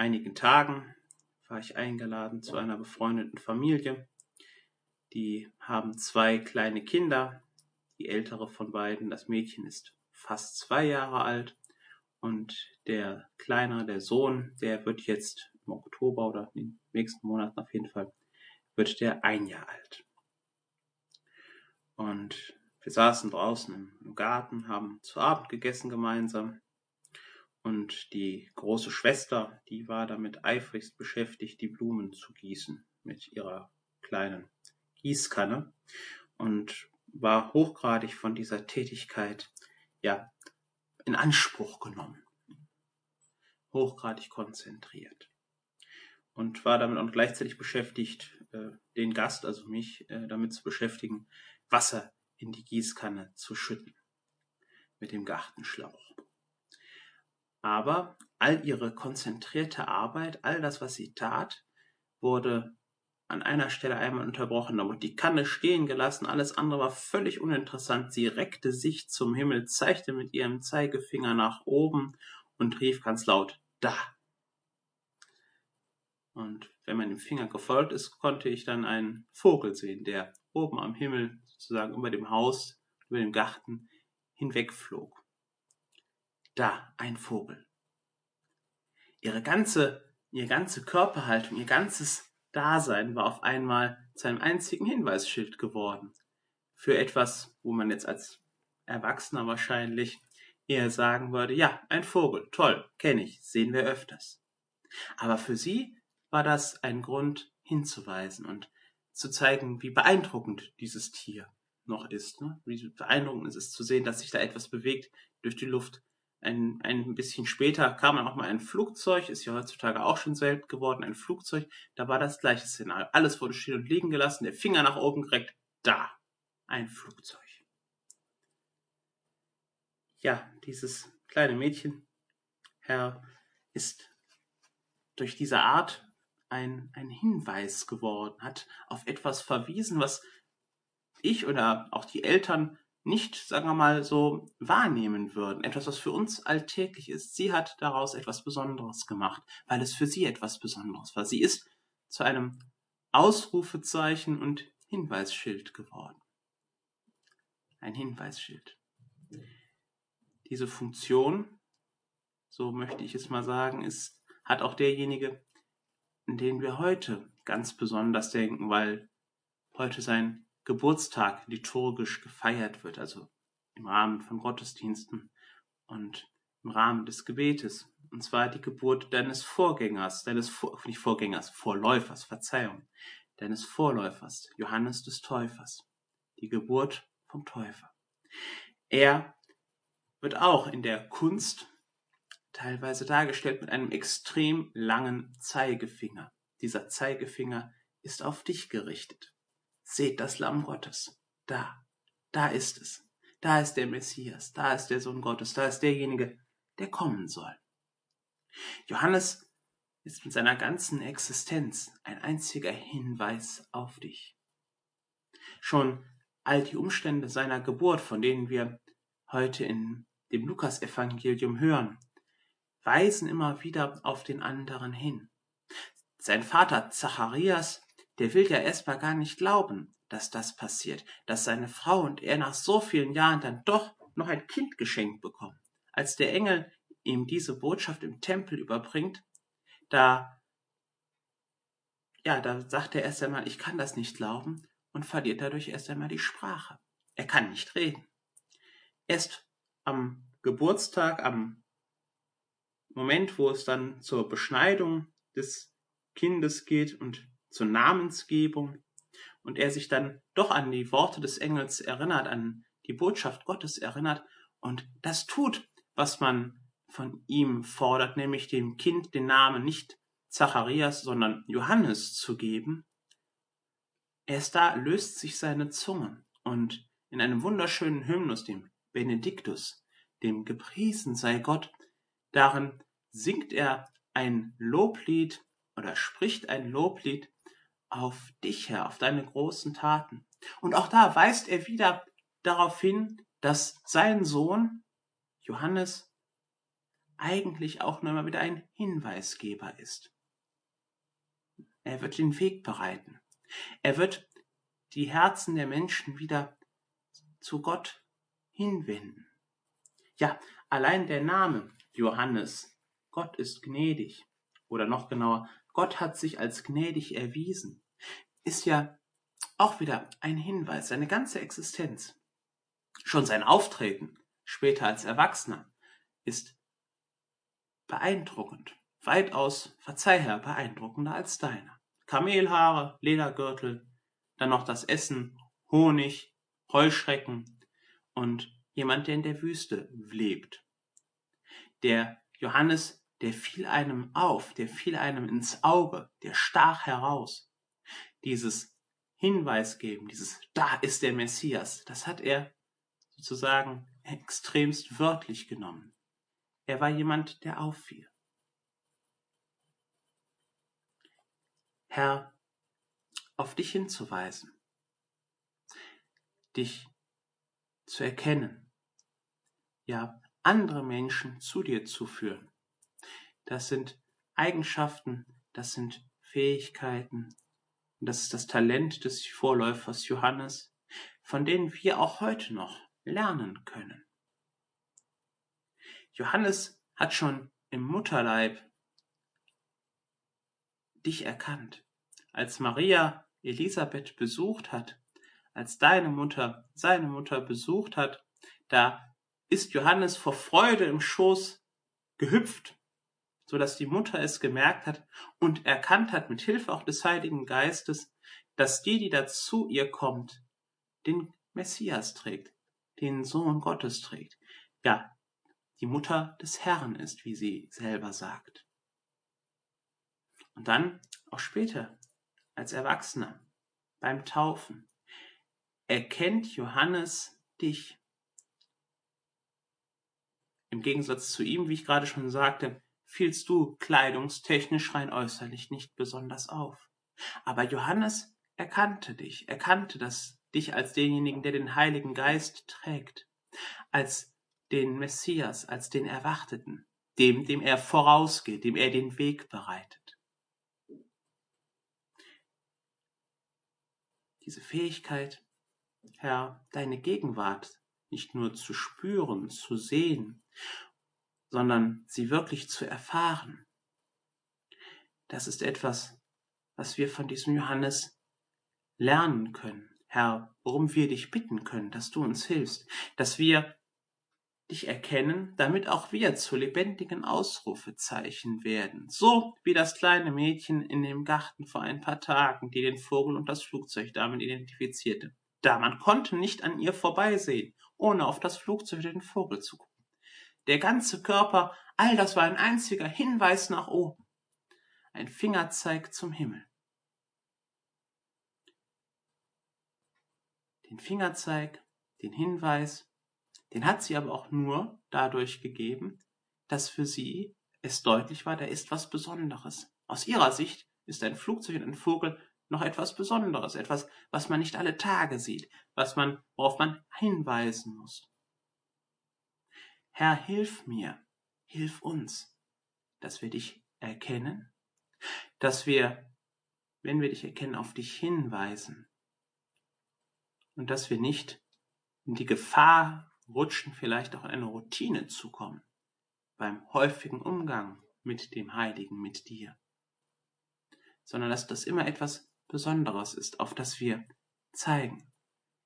einigen Tagen war ich eingeladen zu einer befreundeten Familie. Die haben zwei kleine Kinder. Die ältere von beiden, das Mädchen, ist fast zwei Jahre alt und der Kleine, der Sohn, der wird jetzt im Oktober oder in den nächsten Monaten auf jeden Fall, wird der ein Jahr alt. Und wir saßen draußen im Garten, haben zu Abend gegessen gemeinsam. Und die große Schwester, die war damit eifrigst beschäftigt, die Blumen zu gießen mit ihrer kleinen Gießkanne und war hochgradig von dieser Tätigkeit ja in Anspruch genommen, hochgradig konzentriert und war damit auch gleichzeitig beschäftigt, äh, den Gast, also mich, äh, damit zu beschäftigen, Wasser in die Gießkanne zu schütten mit dem Gartenschlauch. Aber all ihre konzentrierte Arbeit, all das, was sie tat, wurde an einer Stelle einmal unterbrochen. Da wurde die Kanne stehen gelassen, alles andere war völlig uninteressant. Sie reckte sich zum Himmel, zeigte mit ihrem Zeigefinger nach oben und rief ganz laut, da. Und wenn man dem Finger gefolgt ist, konnte ich dann einen Vogel sehen, der oben am Himmel, sozusagen über dem Haus, über dem Garten hinwegflog. Da, ein Vogel. Ihre ganze, ihre ganze Körperhaltung, ihr ganzes Dasein war auf einmal zu einem einzigen Hinweisschild geworden. Für etwas, wo man jetzt als Erwachsener wahrscheinlich eher sagen würde, ja, ein Vogel, toll, kenne ich, sehen wir öfters. Aber für sie war das ein Grund hinzuweisen und zu zeigen, wie beeindruckend dieses Tier noch ist. Ne? Wie beeindruckend ist es zu sehen, dass sich da etwas bewegt durch die Luft, ein, ein bisschen später kam dann auch mal ein Flugzeug, ist ja heutzutage auch schon selten geworden, ein Flugzeug. Da war das gleiche Szenario. Alles wurde stehen und liegen gelassen, der Finger nach oben gereckt. Da, ein Flugzeug. Ja, dieses kleine Mädchen, Herr, ist durch diese Art ein, ein Hinweis geworden, hat auf etwas verwiesen, was ich oder auch die Eltern nicht, sagen wir mal, so wahrnehmen würden. Etwas, was für uns alltäglich ist. Sie hat daraus etwas Besonderes gemacht, weil es für sie etwas Besonderes war. Sie ist zu einem Ausrufezeichen und Hinweisschild geworden. Ein Hinweisschild. Diese Funktion, so möchte ich es mal sagen, ist, hat auch derjenige, an den wir heute ganz besonders denken, weil heute sein Geburtstag liturgisch gefeiert wird, also im Rahmen von Gottesdiensten und im Rahmen des Gebetes. Und zwar die Geburt deines Vorgängers, deines nicht Vorgängers, Vorläufers, Verzeihung, deines Vorläufers, Johannes des Täufers. Die Geburt vom Täufer. Er wird auch in der Kunst teilweise dargestellt mit einem extrem langen Zeigefinger. Dieser Zeigefinger ist auf dich gerichtet. Seht das Lamm Gottes. Da, da ist es. Da ist der Messias, da ist der Sohn Gottes, da ist derjenige, der kommen soll. Johannes ist mit seiner ganzen Existenz ein einziger Hinweis auf dich. Schon all die Umstände seiner Geburt, von denen wir heute in dem Lukasevangelium hören, weisen immer wieder auf den anderen hin. Sein Vater Zacharias der will ja erstmal gar nicht glauben, dass das passiert, dass seine Frau und er nach so vielen Jahren dann doch noch ein Kind geschenkt bekommen. Als der Engel ihm diese Botschaft im Tempel überbringt, da, ja, da sagt er erst einmal, ich kann das nicht glauben und verliert dadurch erst einmal die Sprache. Er kann nicht reden. Erst am Geburtstag, am Moment, wo es dann zur Beschneidung des Kindes geht und zur Namensgebung und er sich dann doch an die Worte des Engels erinnert, an die Botschaft Gottes erinnert und das tut, was man von ihm fordert, nämlich dem Kind den Namen nicht Zacharias, sondern Johannes zu geben, erst da löst sich seine Zunge und in einem wunderschönen Hymnus, dem Benediktus, dem Gepriesen sei Gott, darin singt er ein Loblied oder spricht ein Loblied auf dich, Herr, auf deine großen Taten. Und auch da weist er wieder darauf hin, dass sein Sohn Johannes eigentlich auch nur mal wieder ein Hinweisgeber ist. Er wird den Weg bereiten. Er wird die Herzen der Menschen wieder zu Gott hinwenden. Ja, allein der Name Johannes, Gott ist gnädig, oder noch genauer, Gott hat sich als gnädig erwiesen, ist ja auch wieder ein Hinweis, seine ganze Existenz. Schon sein Auftreten, später als Erwachsener, ist beeindruckend, weitaus, verzeih Herr, beeindruckender als deiner. Kamelhaare, Ledergürtel, dann noch das Essen, Honig, Heuschrecken und jemand, der in der Wüste lebt. Der Johannes, der fiel einem auf, der fiel einem ins Auge, der stach heraus. Dieses Hinweis geben, dieses da ist der Messias, das hat er sozusagen extremst wörtlich genommen. Er war jemand, der auffiel. Herr, auf dich hinzuweisen, dich zu erkennen, ja, andere Menschen zu dir zu führen. Das sind Eigenschaften, das sind Fähigkeiten, das ist das Talent des Vorläufers Johannes, von denen wir auch heute noch lernen können. Johannes hat schon im Mutterleib dich erkannt. Als Maria Elisabeth besucht hat, als deine Mutter seine Mutter besucht hat, da ist Johannes vor Freude im Schoß gehüpft, so dass die Mutter es gemerkt hat und erkannt hat mit Hilfe auch des Heiligen Geistes, dass die, die dazu ihr kommt, den Messias trägt, den Sohn Gottes trägt. Ja, die Mutter des Herrn ist, wie sie selber sagt. Und dann auch später, als Erwachsener, beim Taufen, erkennt Johannes dich. Im Gegensatz zu ihm, wie ich gerade schon sagte, fielst du kleidungstechnisch rein äußerlich nicht besonders auf. Aber Johannes erkannte dich, erkannte das dich als denjenigen, der den Heiligen Geist trägt, als den Messias, als den Erwarteten, dem, dem er vorausgeht, dem er den Weg bereitet. Diese Fähigkeit, Herr, deine Gegenwart nicht nur zu spüren, zu sehen, sondern sie wirklich zu erfahren, das ist etwas, was wir von diesem Johannes lernen können. Herr, worum wir dich bitten können, dass du uns hilfst, dass wir dich erkennen, damit auch wir zu lebendigen Ausrufezeichen werden, so wie das kleine Mädchen in dem Garten vor ein paar Tagen, die den Vogel und das Flugzeug damit identifizierte. Da man konnte nicht an ihr vorbeisehen, ohne auf das Flugzeug oder den Vogel zu gucken. Der ganze Körper, all das war ein einziger Hinweis nach oben, ein Fingerzeig zum Himmel. den Fingerzeig, den Hinweis, den hat sie aber auch nur dadurch gegeben, dass für sie es deutlich war, da ist was Besonderes. Aus ihrer Sicht ist ein Flugzeug und ein Vogel noch etwas Besonderes, etwas, was man nicht alle Tage sieht, was man, worauf man hinweisen muss. Herr, hilf mir, hilf uns, dass wir dich erkennen, dass wir, wenn wir dich erkennen, auf dich hinweisen, und dass wir nicht in die Gefahr rutschen, vielleicht auch in eine Routine zu kommen beim häufigen Umgang mit dem Heiligen, mit dir, sondern dass das immer etwas Besonderes ist, auf das wir zeigen,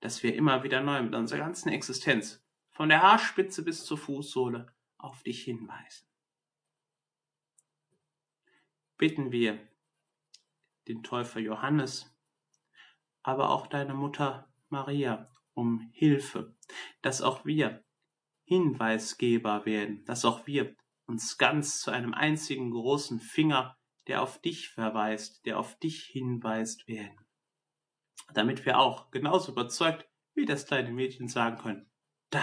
dass wir immer wieder neu mit unserer ganzen Existenz, von der Haarspitze bis zur Fußsohle, auf dich hinweisen. Bitten wir den Täufer Johannes, aber auch deine Mutter Maria um Hilfe, dass auch wir Hinweisgeber werden, dass auch wir uns ganz zu einem einzigen großen Finger, der auf dich verweist, der auf dich hinweist werden. Damit wir auch genauso überzeugt wie das kleine Mädchen sagen können, da,